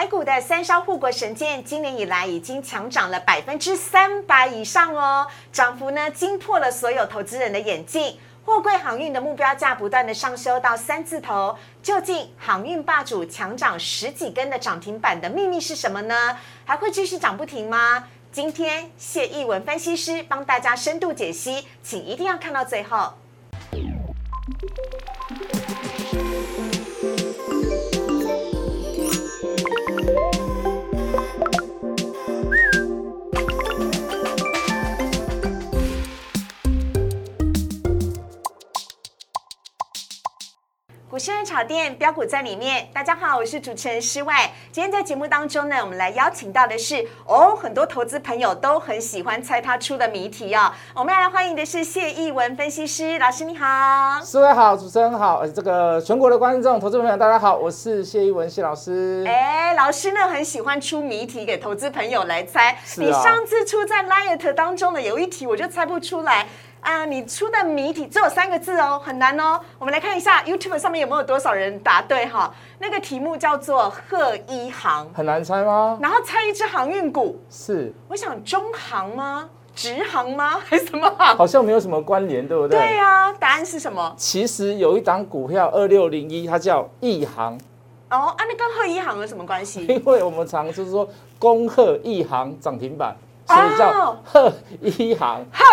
台股的三烧护国神剑，今年以来已经强涨了百分之三百以上哦，涨幅呢惊破了所有投资人的眼镜。货柜航运的目标价不断的上修到三字头，究竟航运霸主强涨十几根的涨停板的秘密是什么呢？还会继续涨不停吗？今天谢义文分析师帮大家深度解析，请一定要看到最后。新人炒店标股在里面，大家好，我是主持人施外。今天在节目当中呢，我们来邀请到的是哦，很多投资朋友都很喜欢猜他出的谜题哦。我们要来欢迎的是谢义文分析师老师，你好，施外好，主持人好，这个全国的观众、投资朋友大家好，我是谢义文谢老师。哎，老师呢很喜欢出谜题给投资朋友来猜。你上次出在 Light 当中的有一题，我就猜不出来。啊，你出的谜题只有三个字哦，很难哦。我们来看一下 YouTube 上面有没有多少人答对哈。那个题目叫做贺一航，很难猜吗？然后猜一只航运股，是。我想中航吗？直航吗？还是什么航？好像没有什么关联，对不对？对呀，答案是什么？其实有一档股票二六零一，它叫一航。哦，啊，那跟贺一航有什么关系？因为我们常就是说恭贺一航涨停板，所以叫贺一航。贺。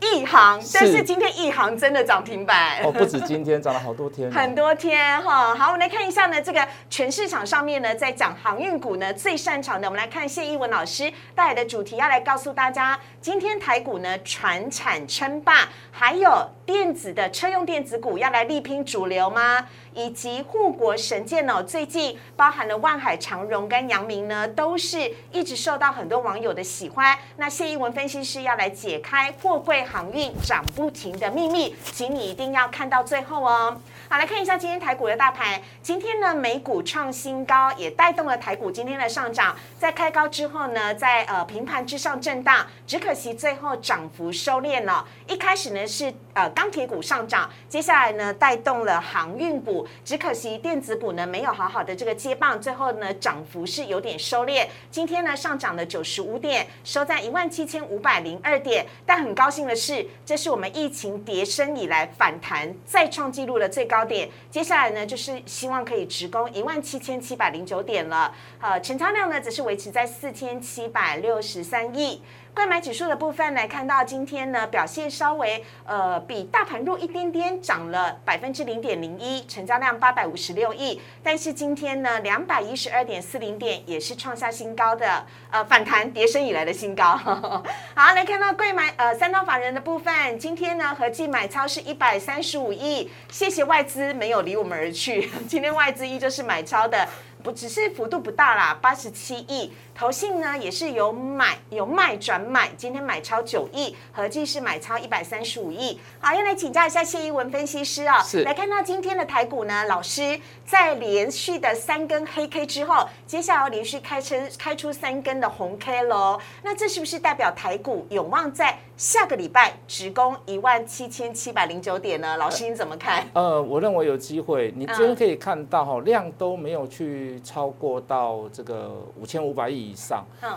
一行，但是今天一行真的涨停板。哦，不止今天涨了好多天，很多天哈。好，我们来看一下呢，这个全市场上面呢，在讲航运股呢最擅长的，我们来看谢一文老师带来的主题，要来告诉大家，今天台股呢船产称霸，还有电子的车用电子股要来力拼主流吗？以及护国神剑哦，最近包含了万海长荣跟阳明呢，都是一直受到很多网友的喜欢。那谢一文分析师要来解开货柜航运涨不停的秘密，请你一定要看到最后哦。好，来看一下今天台股的大盘。今天呢，美股创新高，也带动了台股今天的上涨。在开高之后呢，在呃平盘之上震荡，只可惜最后涨幅收敛了。一开始呢是呃钢铁股上涨，接下来呢带动了航运股，只可惜电子股呢没有好好的这个接棒，最后呢涨幅是有点收敛。今天呢上涨了九十五点，收在一万七千五百零二点。但很高兴的是，这是我们疫情跌升以来反弹再创纪录的最高。高点，接下来呢就是希望可以直攻一万七千七百零九点了。呃，成交量呢则是维持在四千七百六十三亿。购买指数的部分来看到，今天呢表现稍微呃比大盘弱一点点，涨了百分之零点零一，成交量八百五十六亿。但是今天呢两百一十二点四零点也是创下新高的，呃反弹跌升以来的新高。好，来看到贵买呃三套法人的部分，今天呢合计买超是一百三十五亿，谢谢外资没有离我们而去，今天外资依旧是买超的。不只是幅度不大啦，八十七亿。投信呢也是有买有卖转买，今天买超九亿，合计是买超一百三十五亿。好，要来请教一下谢一文分析师啊，是来看到今天的台股呢，老师在连续的三根黑 K 之后，接下来要连续开出开出三根的红 K 喽。那这是不是代表台股有望在下个礼拜直攻一万七千七百零九点呢？老师你怎么看？呃，我认为有机会。你今天可以看到哈，量都没有去超过到这个五千五百亿。以上，嗯，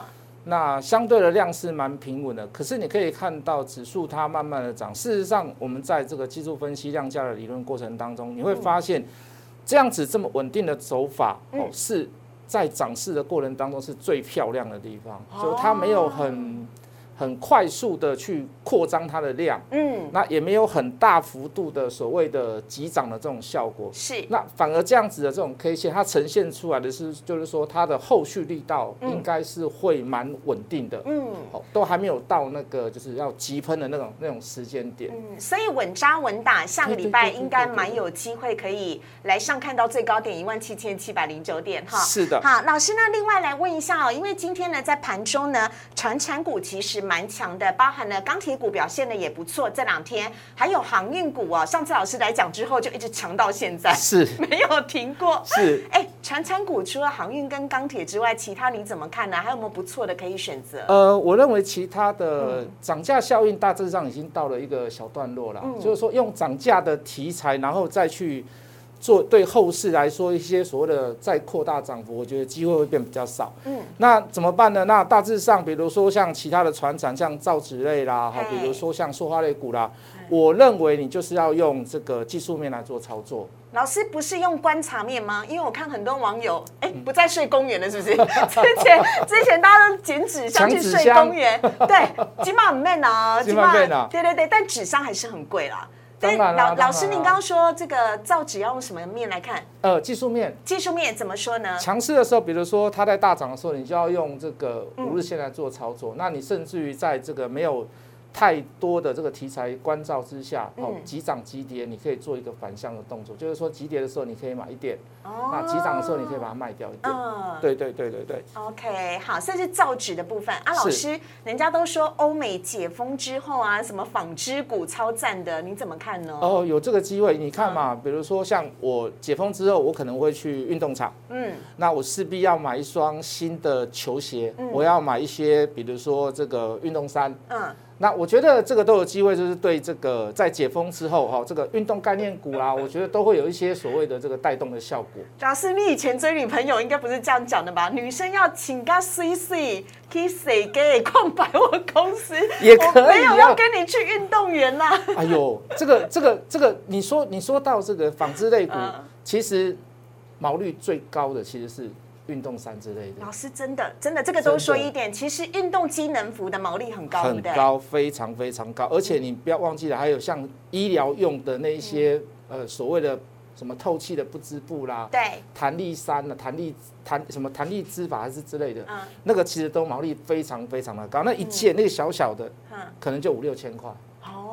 那相对的量是蛮平稳的，可是你可以看到指数它慢慢的涨。事实上，我们在这个技术分析量价的理论过程当中，你会发现这样子这么稳定的走法，哦，是在涨势的过程当中是最漂亮的地方，所以它没有很。很快速的去扩张它的量，嗯，那也没有很大幅度的所谓的急涨的这种效果，是，那反而这样子的这种 K 线，它呈现出来的是，就是说它的后续力道应该是会蛮稳定的，嗯，好，都还没有到那个就是要急喷的那种那种时间点，嗯，所以稳扎稳打，下个礼拜应该蛮有机会可以来上看到最高点一万七千七百零九点，哈，是的，好，老师，那另外来问一下哦，因为今天呢在盘中呢，传产股其实。蛮强的，包含了钢铁股表现的也不错。这两天还有航运股哦，上次老师来讲之后就一直强到现在，是 没有停过。是，哎，船产股除了航运跟钢铁之外，其他你怎么看呢？还有没有不错的可以选择？呃，我认为其他的涨价效应大致上已经到了一个小段落了，就是说用涨价的题材，然后再去。做对后市来说一些所谓的再扩大涨幅，我觉得机会会变比较少。嗯，那怎么办呢？那大致上，比如说像其他的船厂，像造纸类啦，哈，比如说像塑化类股啦，我认为你就是要用这个技术面来做操作。老师不是用观察面吗？因为我看很多网友，哎，不再睡公园了，是不是？之前之前大家都捡纸箱去睡公园，对，起码很 man 啊，起码 man 啊，对对对，但纸箱还是很贵啦。当然老老师，您刚刚说这个造纸要用什么面来看？呃，技术面。技术面怎么说呢？强势的时候，比如说它在大涨的时候，你就要用这个五日线来做操作。那你甚至于在这个没有。太多的这个题材关照之下，哦，急涨急跌，你可以做一个反向的动作，就是说急跌的时候你可以买一点，那急涨的时候你可以把它卖掉一点。嗯，对对对对对。OK，好，这是造纸的部分啊。老师，人家都说欧美解封之后啊，什么纺织股超赞的，你怎么看呢？哦，有这个机会，你看嘛，比如说像我解封之后，我可能会去运动场，嗯，那我势必要买一双新的球鞋，我要买一些，比如说这个运动衫，嗯。那我觉得这个都有机会，就是对这个在解封之后哈，这个运动概念股啦，我觉得都会有一些所谓的这个带动的效果。老师，你以前追女朋友应该不是这样讲的吧？女生要请个 C C Kiss 给逛百货公司，也可以，没有要跟你去运动员啦。哎呦，这个这个这个，你说你说到这个纺织类股，其实毛率最高的其实是。运动衫之类的，老师真的真的这个多说一点，其实运动机能服的毛利很高，很高，非常非常高。而且你不要忘记了，还有像医疗用的那一些呃所谓的什么透气的不织布啦，对，弹力衫啊，弹力弹什么弹力织法还是之类的，嗯，那个其实都毛利非常非常的高。那一件那个小小的，嗯，可能就五六千块。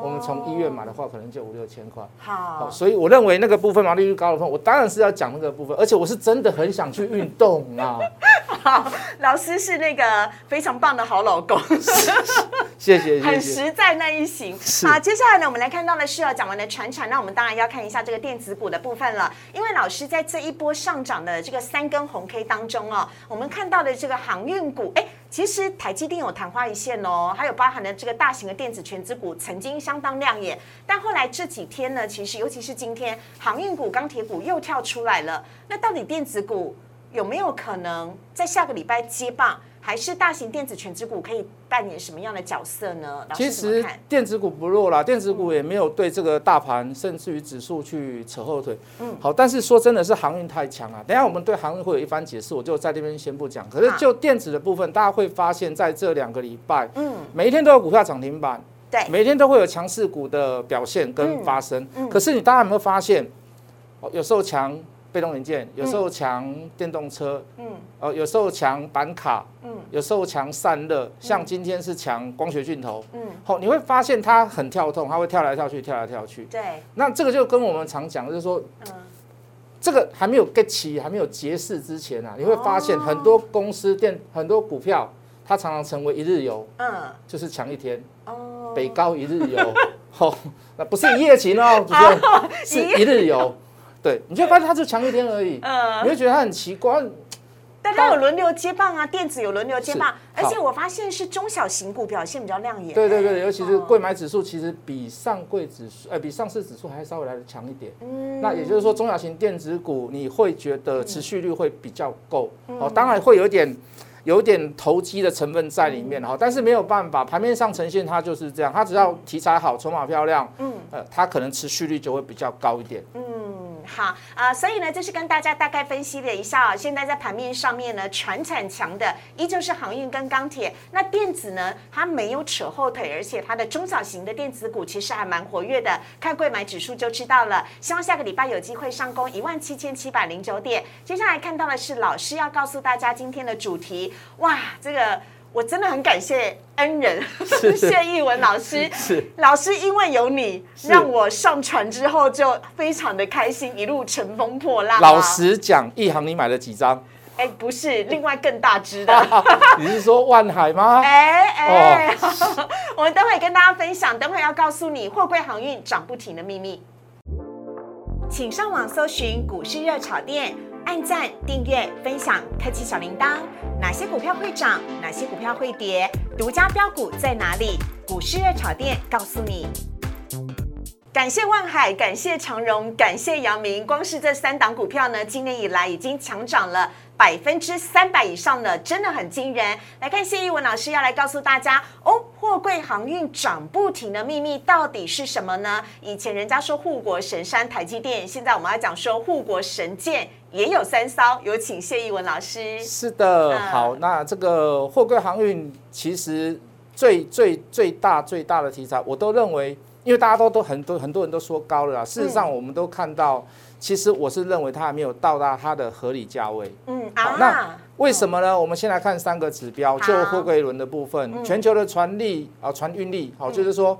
我们从医院买的话，可能就五六千块。好，所以我认为那个部分毛利率高的部分，我当然是要讲那个部分，而且我是真的很想去运动啊。好，老师是那个非常棒的好老公，谢谢，很实在那一型。好，接下来呢，我们来看到的是要讲完的船产，那我们当然要看一下这个电子股的部分了，因为老师在这一波上涨的这个三根红 K 当中哦，我们看到的这个航运股，哎。其实台积电有昙花一现哦，还有包含的这个大型的电子全资股曾经相当亮眼，但后来这几天呢，其实尤其是今天航运股、钢铁股又跳出来了。那到底电子股有没有可能在下个礼拜接棒？还是大型电子全职股可以扮演什么样的角色呢？其实电子股不弱啦，电子股也没有对这个大盘甚至于指数去扯后腿。嗯，好，但是说真的是航运太强了。等下我们对航运会有一番解释，我就在这边先不讲。可是就电子的部分，大家会发现在这两个礼拜，嗯，每一天都有股票涨停板，对，每天都会有强势股的表现跟发生。嗯，可是你大家有没有发现，哦，有时候强。被动元件有时候强电动车，嗯，哦，有时候强板卡，嗯，有时候强散热，像今天是强光学镜头，嗯，好，你会发现它很跳动，它会跳来跳去，跳来跳去，对，那这个就跟我们常讲，就是说，嗯，这个还没有 get 起，还没有结市之前啊，你会发现很多公司电很多股票，它常常成为一日游，嗯，就是强一天，哦，北高一日游，哦，那不是一夜情哦，主持人是一日游。对，你就发现它就强一天而已，嗯，你会觉得它很奇怪，但它有轮流接棒啊，电子有轮流接棒，而且我发现是中小型股表现比较亮眼。对对对，尤其是贵买指数，其实比上柜指数，呃，比上市指数还稍微来的强一点。嗯，那也就是说，中小型电子股你会觉得持续率会比较够，哦，当然会有点。有点投机的成分在里面哈，但是没有办法，盘面上呈现它就是这样，它只要题材好，筹码漂亮，嗯，呃，它可能持续率就会比较高一点。嗯，好啊，所以呢，就是跟大家大概分析了一下啊，现在在盘面上面呢，船产强的依旧是航运跟钢铁，那电子呢，它没有扯后腿，而且它的中小型的电子股其实还蛮活跃的，看贵买指数就知道了。希望下个礼拜有机会上攻一万七千七百零九点。接下来看到的是老师要告诉大家今天的主题。哇，这个我真的很感谢恩人 谢义文老师。是老师，因为有你，让我上船之后就非常的开心，一路乘风破浪。老实讲，一行你买了几张？哎，不是，另外更大只的。你是说万海吗？哎哎，我们等会跟大家分享，等会要告诉你货柜航运涨不停的秘密。请上网搜寻股市热炒店。按赞、订阅、分享，开启小铃铛。哪些股票会涨？哪些股票会跌？独家标股在哪里？股市热炒店告诉你。感谢万海，感谢长荣，感谢阳明，光是这三档股票呢，今年以来已经强涨了百分之三百以上了，真的很惊人。来看谢一文老师要来告诉大家哦，货柜航运涨不停的秘密到底是什么呢？以前人家说护国神山台积电，现在我们要讲说护国神剑也有三艘，有请谢义文老师。是的，好，那这个货柜航运其实最最最大最大的题材，我都认为。因为大家都都很多很多人都说高了，事实上我们都看到，其实我是认为它还没有到达它的合理价位。嗯，好，那为什么呢？我们先来看三个指标，就货柜轮的部分，全球的船力啊，船运力，好，就是说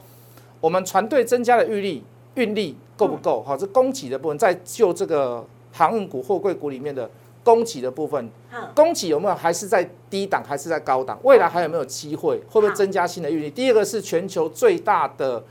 我们船队增加的运力，运力够不够？好，这供给的部分，在就这个航运股、货柜股里面的供给的部分，供给有没有还是在低档，还是在高档？未来还有没有机会？会不会增加新的运力？第二个是全球最大的。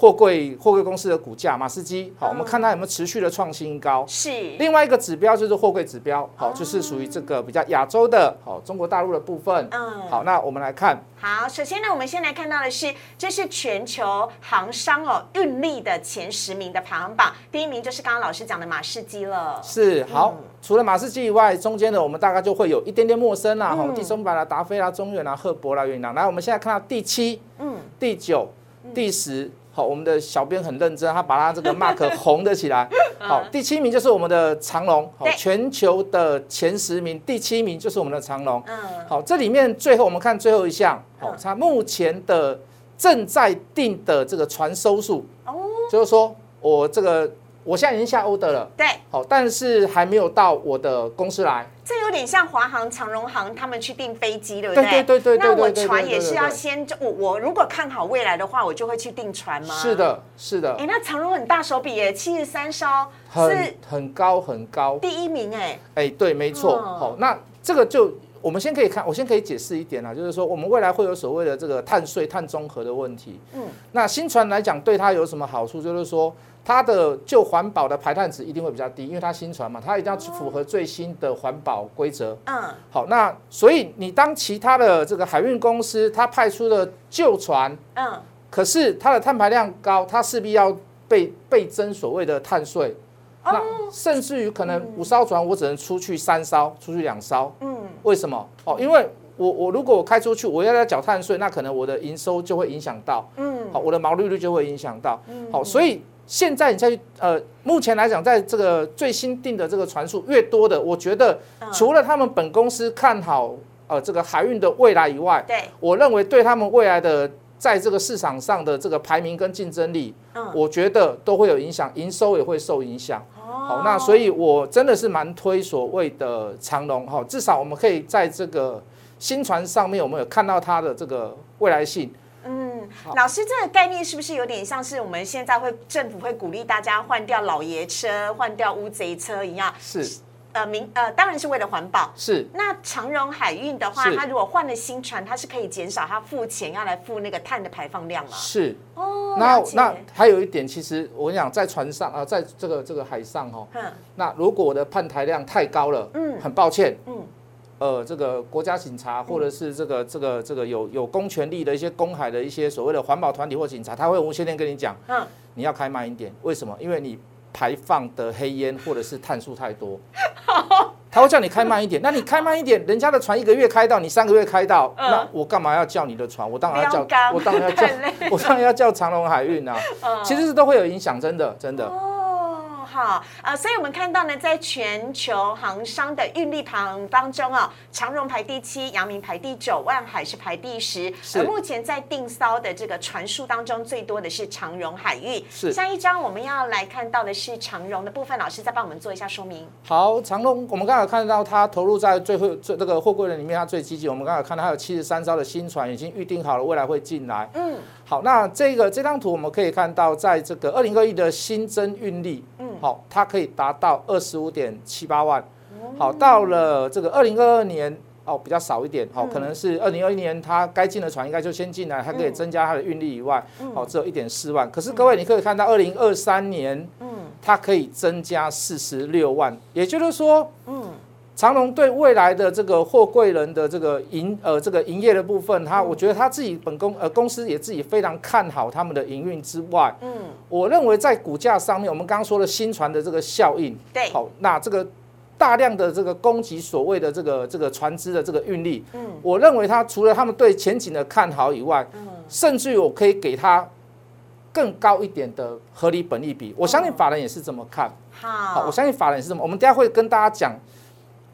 货柜货柜公司的股价，马士基，好，我们看它有没有持续的创新高。是。另外一个指标就是货柜指标，好，就是属于这个比较亚洲的，好，中国大陆的部分。嗯。好，那我们来看。好，首先呢，我们先来看到的是，这是全球航商哦运力的前十名的排行榜，第一名就是刚刚老师讲的马士基了。是。好，除了马士基以外，中间的我们大概就会有一点点陌生啦，哈，第三百啦、达菲啦、中远啦、赫伯啦、云南。来，我们现在看到第七、嗯，第九、第十。好，我们的小编很认真，他把他这个 mark 红的起来。好，第七名就是我们的长隆，好，全球的前十名，第七名就是我们的长隆。嗯，好，这里面最后我们看最后一项，好，它目前的正在定的这个传收数，哦，就是说我这个。我现在已经下 order 了，对，好，但是还没有到我的公司来。这有点像华航、长荣航他们去订飞机，对不对？对对对对那我船也是要先，我我如果看好未来的话，我就会去订船吗？是的，是的。哎，那长荣很大手笔耶，七十三艘，很很高很高，第一名哎。哎，对，没错。好，那这个就我们先可以看，我先可以解释一点啊，就是说我们未来会有所谓的这个碳税、碳中和的问题。嗯，那新船来讲，对它有什么好处？就是说。它的就环保的排碳值一定会比较低，因为它新船嘛，它一定要符合最新的环保规则。嗯，好，那所以你当其他的这个海运公司它派出的旧船，嗯，可是它的碳排量高，它势必要被被征所谓的碳税。那甚至于可能五艘船我只能出去三艘，出去两艘。嗯，为什么？哦，因为我我如果我开出去，我要要缴碳税，那可能我的营收就会影响到。嗯，好，我的毛利率就会影响到。嗯，好，所以。现在你再去呃，目前来讲，在这个最新定的这个船数越多的，我觉得除了他们本公司看好呃这个海运的未来以外，对，我认为对他们未来的在这个市场上的这个排名跟竞争力，嗯，我觉得都会有影响，营收也会受影响。哦，好，那所以我真的是蛮推所谓的长龙哈，至少我们可以在这个新船上面，我们有看到它的这个未来性。嗯老师，这个概念是不是有点像是我们现在会政府会鼓励大家换掉老爷车、换掉乌贼车一样？是，呃，明呃，当然是为了环保。是。那长荣海运的话，它如果换了新船，它是可以减少它付钱要来付那个碳的排放量吗？是。哦。那那还有一点，其实我跟你讲，在船上啊，在这个这个海上哦，嗯，那如果我的碳排量太高了，嗯，很抱歉，嗯。呃，这个国家警察或者是这个这个这个有有公权力的一些公海的一些所谓的环保团体或警察，他会无限量跟你讲，嗯，你要开慢一点，为什么？因为你排放的黑烟或者是碳素太多，他会叫你开慢一点。那你开慢一点，人家的船一个月开到，你三个月开到，那我干嘛要叫你的船？我当然要叫，我当然要叫，我当然要叫长隆海运啊。其实是都会有影响，真的，真的。好，呃，所以我们看到呢，在全球航商的运力排行当中啊，长荣排第七，阳明排第九，万海是排第十。而目前在定骚的这个船数当中，最多的是长荣海运。是。下一张我们要来看到的是长荣的部分，老师再帮我们做一下说明。好，长荣，我们刚才看到它投入在最后这这个货柜轮里面，它最积极。我们刚才看到它有七十三艘的新船已经预定好了，未来会进来。嗯。好，那这个这张图我们可以看到，在这个二零二一的新增运力，嗯，好，它可以达到二十五点七八万。好，到了这个二零二二年，哦，比较少一点，好，可能是二零二一年它该进的船应该就先进来，它可以增加它的运力以外，好，只有一点四万。可是各位，你可以看到二零二三年，嗯，它可以增加四十六万，也就是说，嗯。长隆对未来的这个货柜人的这个营呃这个营业的部分，他我觉得他自己本公呃公司也自己非常看好他们的营运之外，嗯，我认为在股价上面，我们刚刚说的新船的这个效应，对，好，那这个大量的这个供给所谓的这个这个船只的这个运力，嗯，我认为它除了他们对前景的看好以外，嗯，甚至于我可以给他更高一点的合理本利比，我相信法人也是这么看，好，我相信法人也是这么，我们等下会跟大家讲。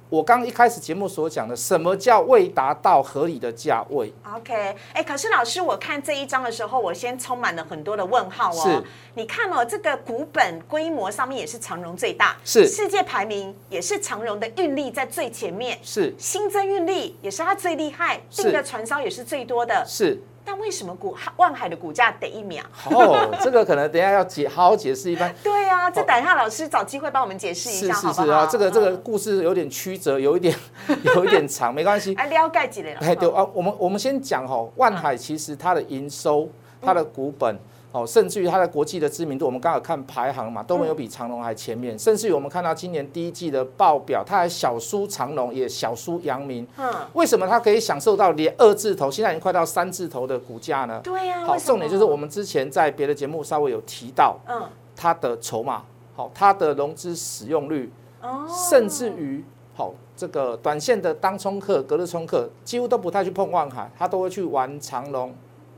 我刚一开始节目所讲的，什么叫未达到合理的价位？OK，哎，可是老师，我看这一章的时候，我先充满了很多的问号哦。是，你看哦，这个股本规模上面也是长荣最大，是世界排名也是长荣的运力在最前面，是新增运力也是它最厉害，订的船烧也是最多的，是。但为什么股万海的股价得一秒？哦，这个可能等下要解好好解释一番。对啊，这等一下老师找机会帮我们解释一下，是是是啊，这个这个故事有点曲折，有一点 有一点长，没关系。哎，了解几了。哎，对啊，我们我们先讲哈，万海其实它的营收，它的股本。哦，甚至于它的国际的知名度，我们刚好看排行嘛，都没有比长隆还前面。甚至于我们看到今年第一季的报表，它还小输长隆，也小输阳明。嗯，为什么它可以享受到连二字头，现在已经快到三字头的股价呢？对呀。好，重点就是我们之前在别的节目稍微有提到，嗯，它的筹码，好，它的融资使用率，哦，甚至于好这个短线的当冲客、隔日冲客，几乎都不太去碰万海，他都会去玩长隆。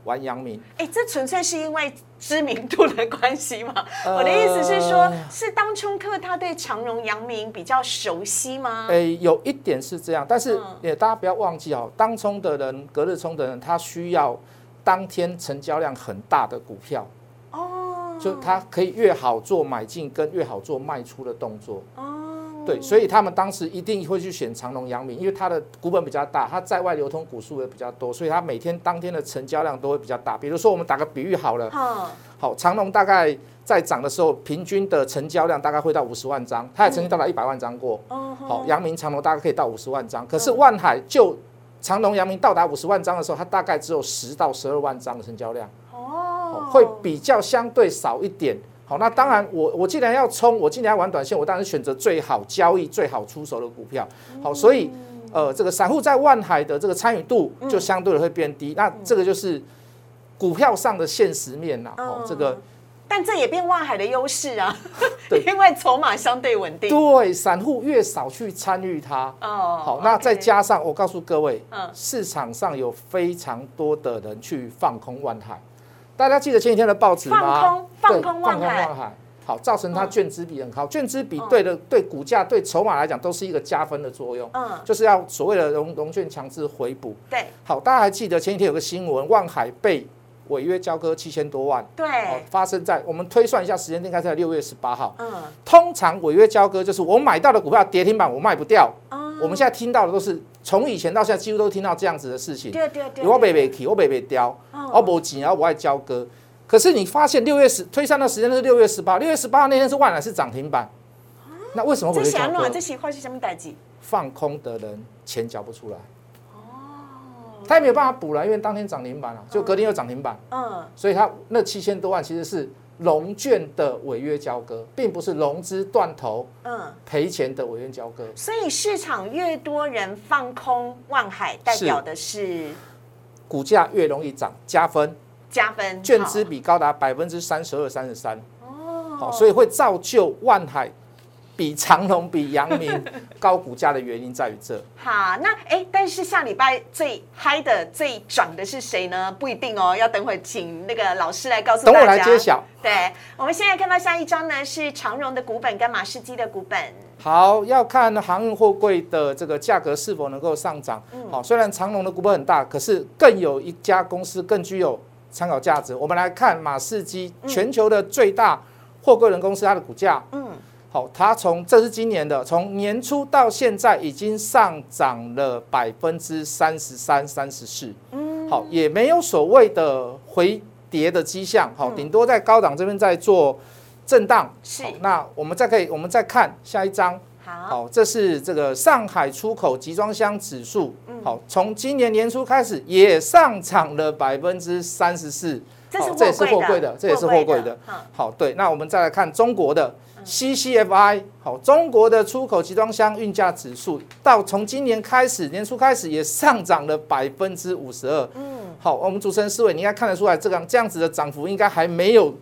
玩阳明，哎，这纯粹是因为知名度的关系吗？我的意思是说，是当冲客他对长荣、阳明比较熟悉吗？哎，有一点是这样，但是也大家不要忘记哦，当冲的人、隔日冲的人，他需要当天成交量很大的股票哦，就他可以越好做买进，跟越好做卖出的动作哦。对，所以他们当时一定会去选长隆、阳明，因为它的股本比较大，它在外流通股数也比较多，所以它每天当天的成交量都会比较大。比如说，我们打个比喻好了，好，长隆大概在涨的时候，平均的成交量大概会到五十万张，它也曾经到达一百万张过。好，阳明、长隆大概可以到五十万张，可是万海就长隆、阳明到达五十万张的时候，它大概只有十到十二万张的成交量，哦，会比较相对少一点。好，那当然，我我既然要冲，我既然要玩短线，我当然选择最好交易、最好出手的股票。好，所以呃，这个散户在万海的这个参与度就相对的会变低。那这个就是股票上的现实面呐。哦，这个，但这也变万海的优势啊。对，因为筹码相对稳定。对，散户越少去参与它。哦。好，那再加上我告诉各位，嗯，市场上有非常多的人去放空万海。大家记得前几天的报纸吗？放空，放空望海，好，造成它券资比很高。券资比对的对股价、对筹码来讲都是一个加分的作用。嗯，就是要所谓的融融券强制回补。对，好，大家还记得前几天有个新闻，望海被违约交割七千多万。对，发生在我们推算一下时间，应该在六月十八号。嗯，通常违约交割就是我买到的股票跌停板我卖不掉。我们现在听到的都是从以前到现在几乎都听到这样子的事情。对对对。我被被起，我被被掉，我无钱，然后我爱交割。可是你发现六月十推算的时间是六月十八，六月十八那天是万来是涨停板。那为什么会交割？这些话是什么代志？放空的人钱缴不出来。哦。他也没有办法补了，因为当天涨停板了，就隔天又涨停板。嗯。所以他那七千多万其实是。融券的违约交割，并不是融资断头、嗯赔钱的违约交割。所以市场越多人放空万海，代表的是股价越容易涨，加分，加分，券资比高达百分之三十二、三十三。哦，好，所以会造就万海。比长隆、比阳明 高股价的原因在于这。好，那哎，但是下礼拜最嗨的、最涨的是谁呢？不一定哦，要等会请那个老师来告诉大家。等我来揭晓。对，我们现在看到下一张呢，是长荣的股本跟马士基的股本。好，要看航运货柜的这个价格是否能够上涨。好，虽然长荣的股本很大，可是更有一家公司更具有参考价值。我们来看马士基，全球的最大货柜人公司，它的股价。嗯。好，它从这是今年的，从年初到现在已经上涨了百分之三十三、三十四。嗯，好，也没有所谓的回跌的迹象。好，顶多在高档这边在做震荡。是。那我们再可以，我们再看下一张。好，这是这个上海出口集装箱指数。好，从今年年初开始也上涨了百分之三十四。这也是货柜的，这也是货柜的。好，对，那我们再来看中国的 CCFI，好，中国的出口集装箱运价指数到从今年开始年初开始也上涨了百分之五十二。嗯，好，我们主持人思维，你应该看得出来，这个这样子的涨幅应该还没有。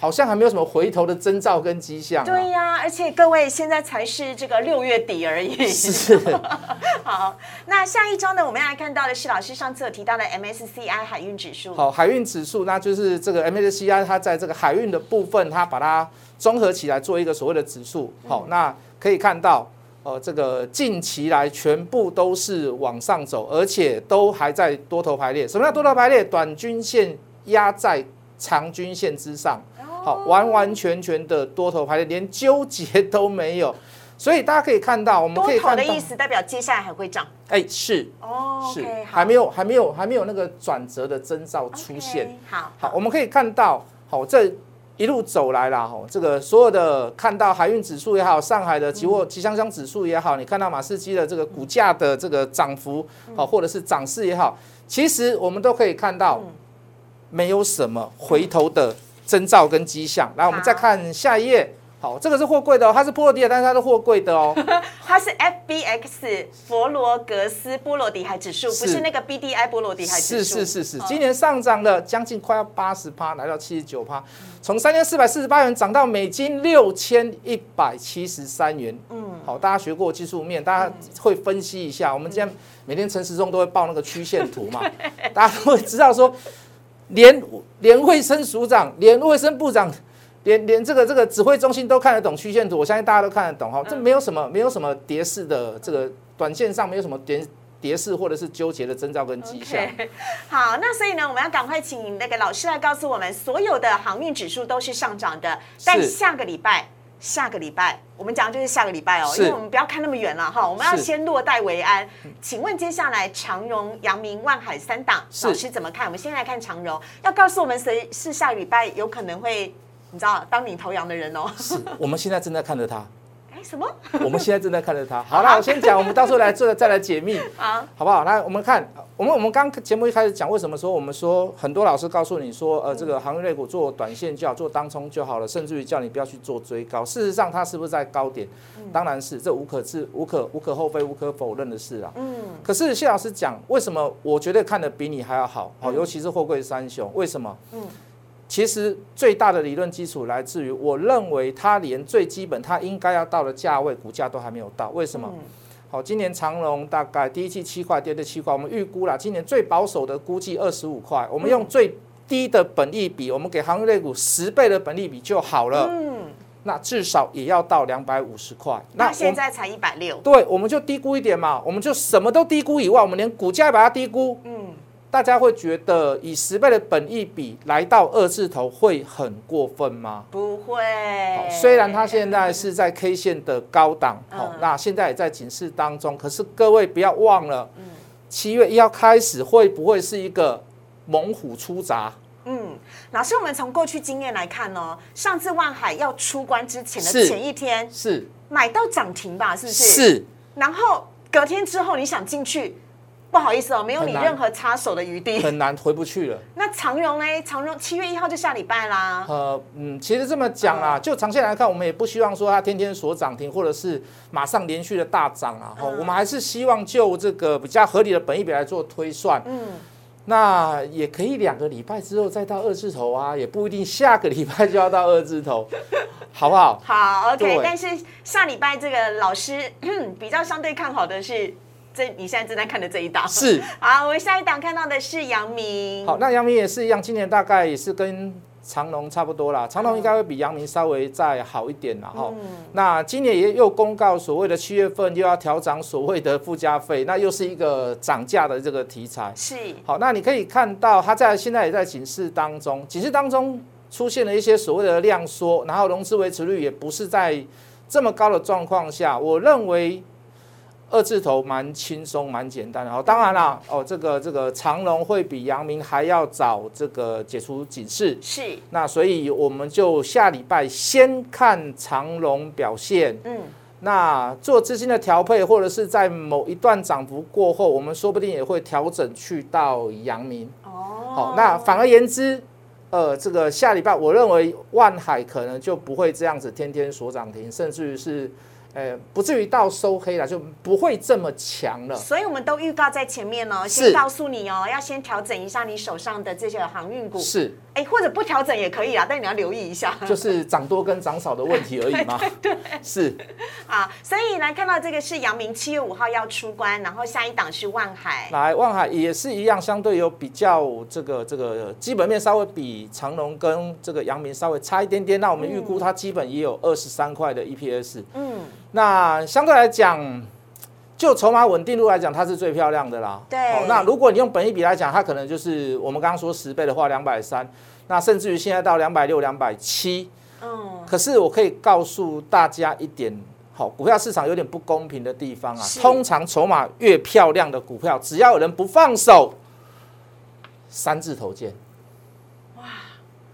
好像还没有什么回头的征兆跟迹象。对呀，而且各位现在才是这个六月底而已。是。好，那下一周呢，我们要来看到的是老师上次有提到的 MSCI 海运指数。好，海运指数，那就是这个 MSCI 它在这个海运的部分，它把它综合起来做一个所谓的指数。好，那可以看到，呃，这个近期来全部都是往上走，而且都还在多头排列。什么叫多头排列？短均线压在长均线之上。好，完完全全的多头排列，连纠结都没有，所以大家可以看到，我们可以看到的意思代表接下来还会涨。哎，是哦，是还没有还没有还没有那个转折的征兆出现。好，好，我们可以看到，好这一路走来啦，哈，这个所有的看到海运指数也好，上海的期货吉香香指数也好，你看到马士基的这个股价的这个涨幅，好，或者是涨势也好，其实我们都可以看到，没有什么回头的。征兆跟迹象，来，我们再看下一页。好，这个是货柜的哦，它是波罗的海，但是它是货柜的哦。它是 FBX 佛罗格斯波罗的海指数，不是那个 BDI 波罗的海指数。是是是是，今年上涨了将近快要八十趴，来到七十九趴，从三千四百四十八元涨到美金六千一百七十三元。嗯，好，大家学过技术面，大家会分析一下。我们今天每天陈时中都会报那个曲线图嘛，大家都会知道说。连连卫生署长、连卫生部长、连连这个这个指挥中心都看得懂曲线图，我相信大家都看得懂哈。这没有什么没有什么跌势的这个短线上没有什么跌跌势或者是纠结的征兆跟迹象。好，那所以呢，我们要赶快请那个老师来告诉我们，所有的航运指数都是上涨的，但下个礼拜。下个礼拜，我们讲的就是下个礼拜哦，因为我们不要看那么远了哈，我们要先落袋为安。请问接下来长荣、阳明、万海三档，老师怎么看？我们先来看长荣，要告诉我们谁是下个礼拜有可能会，你知道当领头羊的人哦。是，我们现在正在看着他。什么？我们现在正在看着它。好了，我先讲，我们到时候来做再来解密 啊，好不好？来，我们看，我们我们刚节目一开始讲，为什么说我们说很多老师告诉你说，呃，这个行业类股做短线就好，做当冲就好了，甚至于叫你不要去做追高。事实上，它是不是在高点？当然是，这无可置无可无可厚非、无可否认的事啊。嗯。可是谢老师讲，为什么我觉得看的比你还要好？好，尤其是货柜三雄，为什么？嗯。其实最大的理论基础来自于，我认为它连最基本它应该要到的价位，股价都还没有到。为什么？好，今年长隆大概第一季七块，跌的七块，我们预估了，今年最保守的估计二十五块。我们用最低的本利比，我们给行业类股十倍的本利比就好了。嗯，那至少也要到两百五十块。那现在才一百六。对，我们就低估一点嘛，我们就什么都低估以外，我们连股价把它低估。嗯。大家会觉得以十倍的本益比来到二字头会很过分吗？不会。虽然它现在是在 K 线的高档，好，那现在也在警示当中。可是各位不要忘了，七月一号开始会不会是一个猛虎出闸？嗯，老师，我们从过去经验来看呢，上次万海要出关之前的前一天是买到涨停吧？是不是？是。然后隔天之后你想进去？不好意思哦，没有你任何插手的余地，很难回不去了。那长荣呢？长荣七月一号就下礼拜啦。呃，嗯，其实这么讲啊，就长线来看，我们也不希望说它天天锁涨停，或者是马上连续的大涨啊。哦，我们还是希望就这个比较合理的本益比来做推算。嗯，那也可以两个礼拜之后再到二字头啊，也不一定下个礼拜就要到二字头，好不好？好，OK。但是下礼拜这个老师比较相对看好的是。这你现在正在看的这一档是 好，我们下一档看到的是阳明。好，那阳明也是一样，今年大概也是跟长隆差不多啦。长隆应该会比阳明稍微再好一点啦。哈。那今年也又公告所谓的七月份又要调涨所谓的附加费，那又是一个涨价的这个题材。是好，那你可以看到它在现在也在警示当中，警示当中出现了一些所谓的量缩，然后融资维持率也不是在这么高的状况下，我认为。二字头蛮轻松，蛮简单的。哦，当然啦，哦，这个这个长隆会比阳明还要早这个解除警示。是。那所以我们就下礼拜先看长隆表现。嗯。那做资金的调配，或者是在某一段涨幅过后，我们说不定也会调整去到阳明。哦。好，那反而言之，呃，这个下礼拜我认为万海可能就不会这样子天天锁涨停，甚至于是。呃，不至于到收黑了，就不会这么强了。所以我们都预告在前面哦，先告诉你哦，要先调整一下你手上的这些航运股。是。哎，或者不调整也可以啊，但你要留意一下，就是涨多跟涨少的问题而已嘛。对，是。啊，所以来看到这个是阳明七月五号要出关，然后下一档是万海。来，万海也是一样，相对有比较这个这个基本面稍微比长隆跟这个阳明稍微差一点点，那我们预估它基本也有二十三块的 EPS。嗯。那相对来讲，就筹码稳定度来讲，它是最漂亮的啦。对。那如果你用本一比来讲，它可能就是我们刚刚说十倍的话，两百三。那甚至于现在到两百六、两百七。嗯。可是我可以告诉大家一点，好，股票市场有点不公平的地方啊。通常筹码越漂亮的股票，只要有人不放手，三字头见。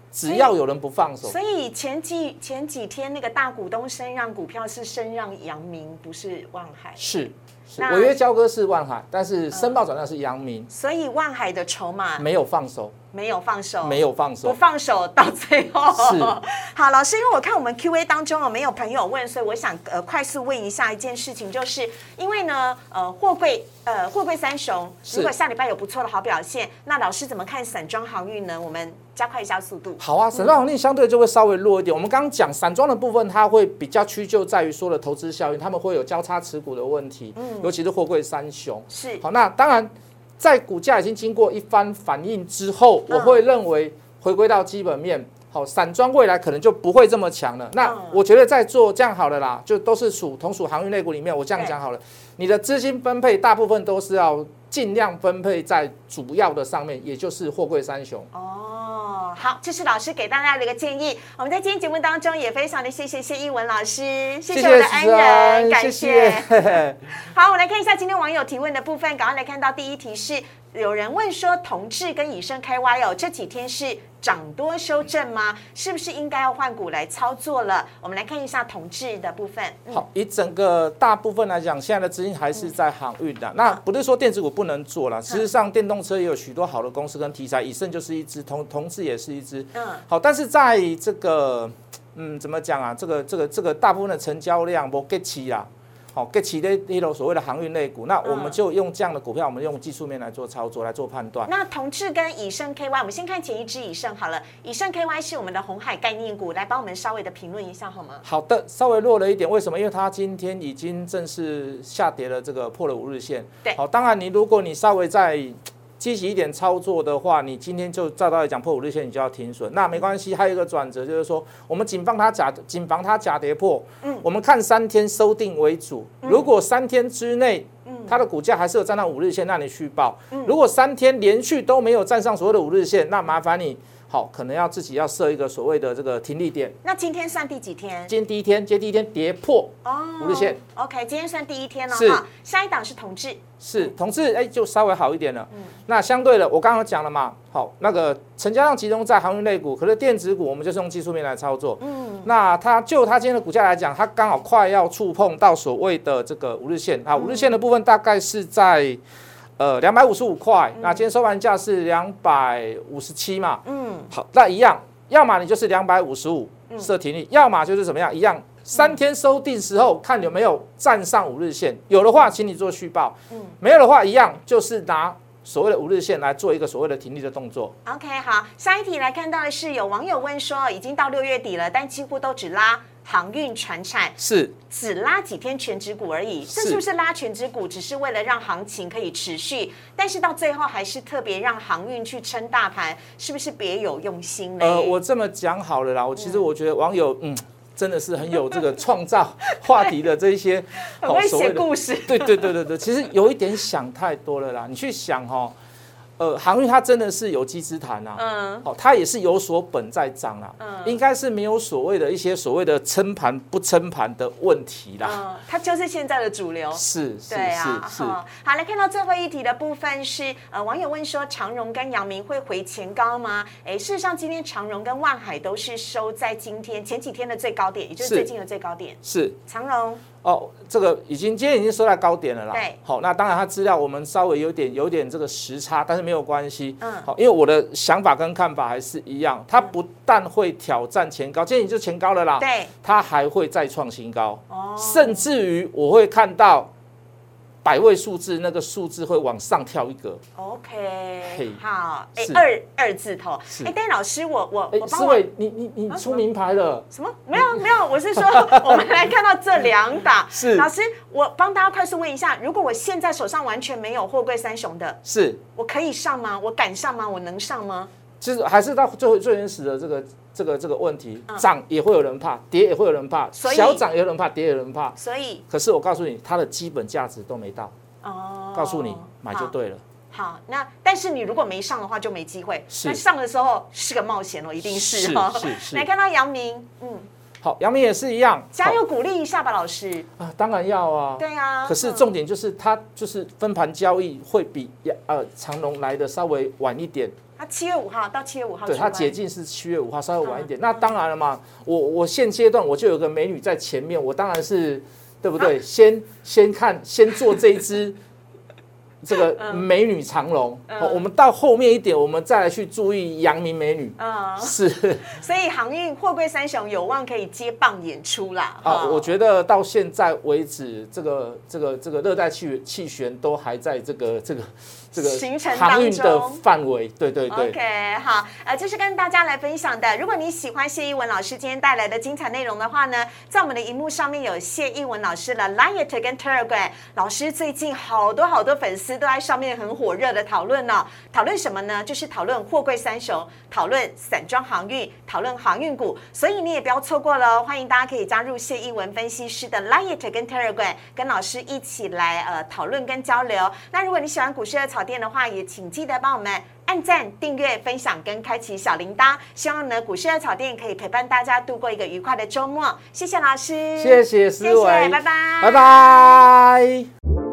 只要有人不放手，所以前几前几天那个大股东升让股票是升让阳明，不是万海。是，违约交割是万海，但是申报转让是阳明。所以万海的筹码没有放手。没有放手，没有放手，不放手到最后。好，老师，因为我看我们 Q A 当中有没有朋友问，所以我想呃快速问一下一件事情，就是因为呢呃货柜呃货柜三雄如果下礼拜有不错的好表现，那老师怎么看散装航运呢？我们加快一下速度。好啊，散装航运相对就会稍微弱一点。我们刚刚讲散装的部分，它会比较屈就在于说的投资效应，他们会有交叉持股的问题，嗯，尤其是货柜三雄。是好，那当然。在股价已经经过一番反应之后，我会认为回归到基本面，好，散装未来可能就不会这么强了。那我觉得在做这样好了啦，就都是属同属航运类股里面，我这样讲好了，你的资金分配大部分都是要尽量分配在主要的上面，也就是货柜三雄。哦，好，这是老师给大家的一个建议。我们在今天节目当中也非常的谢谢谢一文老师，谢谢我的恩人，感谢。好，我来看一下今天网友提问的部分，赶快来看到第一题是。有人问说，同志跟以盛 KY 哦，这几天是涨多修正吗？是不是应该要换股来操作了？我们来看一下同志的部分。好，以整个大部分来讲，现在的资金还是在航运的。那不是说电子股不能做了，事实上电动车也有许多好的公司跟题材，以盛就是一只，同同志也是一只。嗯，好，但是在这个，嗯，怎么讲啊？这个这个这个大部分的成交量不 get 起啊。好，给其的一楼所谓的航运类股，那我们就用这样的股票，我们用技术面来做操作，来做判断。那同志跟以盛 KY，我们先看前一支以盛好了。以盛 KY 是我们的红海概念股，来帮我们稍微的评论一下好吗？好的，稍微弱了一点，为什么？因为它今天已经正式下跌了，这个破了五日线。对，好，当然你如果你稍微在。积极一点操作的话，你今天就照道理讲破五日线，你就要停损。那没关系，还有一个转折，就是说我们谨防它假，谨防它假跌破。嗯，我们看三天收定为主。如果三天之内，嗯，它的股价还是有站到五日线，那你续报。如果三天连续都没有站上所有的五日线，那麻烦你。好，可能要自己要设一个所谓的这个停利点。那今天算第几天？今天第一天，今天第一天跌破哦五日线。OK，今天算第一天了哈。下一档是同志。是同志，哎，就稍微好一点了。嗯。那相对的，我刚刚讲了嘛，好，那个成交量集中在航运类股，可是电子股我们就是用技术面来操作。嗯。那它就它今天的股价来讲，它刚好快要触碰到所谓的这个五日线啊，五日线的部分大概是在。呃，两百五十五块，那今天收盘价是两百五十七嘛？嗯，好，那一样，要么你就是两百五十五设停利，要么就是怎么样，一样，三天收定时候看有没有站上五日线，有的话，请你做续报，嗯，没有的话，一样就是拿所谓的五日线来做一个所谓的停利的动作。OK，好，下一题来看到的是有网友问说，已经到六月底了，但几乎都只拉。航运船产是只拉几天全指股而已，这是不是拉全指股只是为了让行情可以持续？但是到最后还是特别让航运去撑大盘，是不是别有用心呢？呃，我这么讲好了啦，我其实我觉得网友嗯真的是很有这个创造话题的这一些，很会写故事。对对对对对，其实有一点想太多了啦，你去想哈。呃，航运它真的是有机之谈呐，嗯，好，它也是有所本在涨啊，嗯，应该是没有所谓的一些所谓的撑盘不撑盘的问题啦，嗯，它就是现在的主流，是，对啊，是，好，来看到最后一题的部分是，呃，网友问说长荣跟阳明会回前高吗？哎，事实上今天长荣跟万海都是收在今天前几天的最高点，也就是最近的最高点，是长荣。哦，这个已经今天已经收在高点了啦。对，好，那当然它资料我们稍微有点有点这个时差，但是没有关系。嗯，好，因为我的想法跟看法还是一样，它不但会挑战前高，今天已经前高了啦。对，它还会再创新高。哦，甚至于我会看到。百位数字，那个数字会往上跳一格。OK，好，哎，二二字头。哎，戴老师，我我我帮我，你你你出名牌了？什么？没有没有，我是说，我们来看到这两档。是老师，我帮大家快速问一下，如果我现在手上完全没有货柜三雄的，是，我可以上吗？我敢上吗？我能上吗？其实还是到最最原始的这个。这个这个问题，涨也会有人怕，跌也会有人怕，小涨也有人怕，跌也有人怕。所以，可是我告诉你，它的基本价值都没到。哦，告诉你买就对了。好，那但是你如果没上的话，就没机会。那上的时候是个冒险哦，一定是哈。是是。来看到杨明，嗯，好，杨明也是一样，加油鼓励一下吧，老师。啊，当然要啊。对啊。可是重点就是它就是分盘交易会比呃长隆来的稍微晚一点。他七月五号到七月五号，对他解禁是七月五号，稍微晚一点。那当然了嘛，我我现阶段我就有个美女在前面，我当然是对不对？先先看，先做这一支。这个 美女长龙，我们到后面一点，我们再来去注意阳明美女。嗯，是。所以航运货柜三雄有望可以接棒演出啦。啊，我觉得到现在为止，这个这个这个热带气气旋都还在这个这个这个行程当中范围。对对对。OK，好，呃，这是跟大家来分享的。如果你喜欢谢一文老师今天带来的精彩内容的话呢，在我们的荧幕上面有谢一文老师的 Line 跟 Telegram。老师最近好多好多粉丝。都在上面很火热的讨论呢，讨论什么呢？就是讨论货柜三雄，讨论散装航运，讨论航运股。所以你也不要错过了，欢迎大家可以加入谢一文分析师的 Line 跟 Telegram，跟老师一起来呃讨论跟交流。那如果你喜欢股市的草甸的话，也请记得帮我们按赞、订阅、分享跟开启小铃铛。希望呢股市的草甸可以陪伴大家度过一个愉快的周末。谢谢老师，谢谢思维，拜拜，拜拜。